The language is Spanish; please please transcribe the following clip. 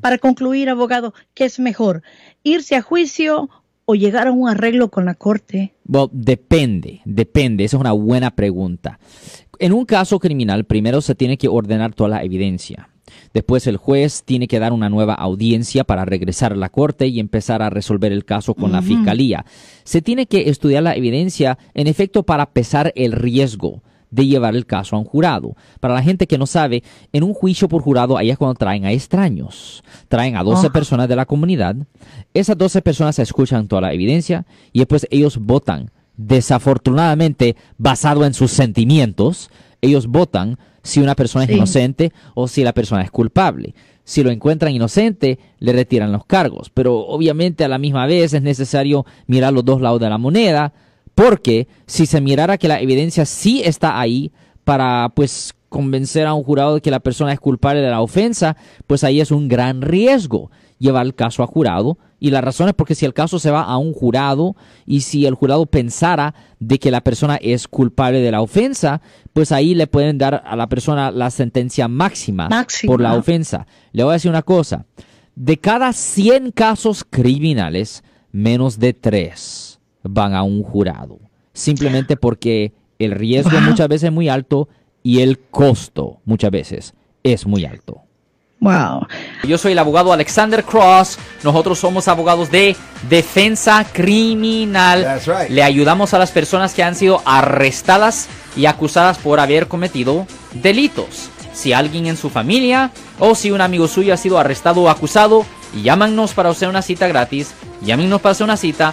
Para concluir, abogado, ¿qué es mejor? ¿Irse a juicio o llegar a un arreglo con la corte? Depende, depende. Esa es una buena pregunta. En un caso criminal, primero se tiene que ordenar toda la evidencia. Después el juez tiene que dar una nueva audiencia para regresar a la corte y empezar a resolver el caso con la fiscalía. Se tiene que estudiar la evidencia en efecto para pesar el riesgo de llevar el caso a un jurado. Para la gente que no sabe, en un juicio por jurado ahí es cuando traen a extraños. Traen a 12 personas de la comunidad. Esas 12 personas escuchan toda la evidencia y después ellos votan. Desafortunadamente, basado en sus sentimientos, ellos votan si una persona es inocente o si la persona es culpable. Si lo encuentran inocente, le retiran los cargos. Pero obviamente a la misma vez es necesario mirar los dos lados de la moneda, porque si se mirara que la evidencia sí está ahí para pues convencer a un jurado de que la persona es culpable de la ofensa, pues ahí es un gran riesgo llevar el caso a jurado. Y la razón es porque si el caso se va a un jurado y si el jurado pensara de que la persona es culpable de la ofensa, pues ahí le pueden dar a la persona la sentencia máxima, por la ofensa. Le voy a decir una cosa, de cada 100 casos criminales, menos de 3 van a un jurado. Simplemente porque el riesgo muchas veces es muy alto y el costo muchas veces es muy alto. Wow. Yo soy el abogado Alexander Cross. Nosotros somos abogados de defensa criminal. Le ayudamos a las personas que han sido arrestadas y acusadas por haber cometido delitos. Si alguien en su familia o si un amigo suyo ha sido arrestado o acusado, llámanos para hacer una cita gratis. Llámenos para hacer una cita.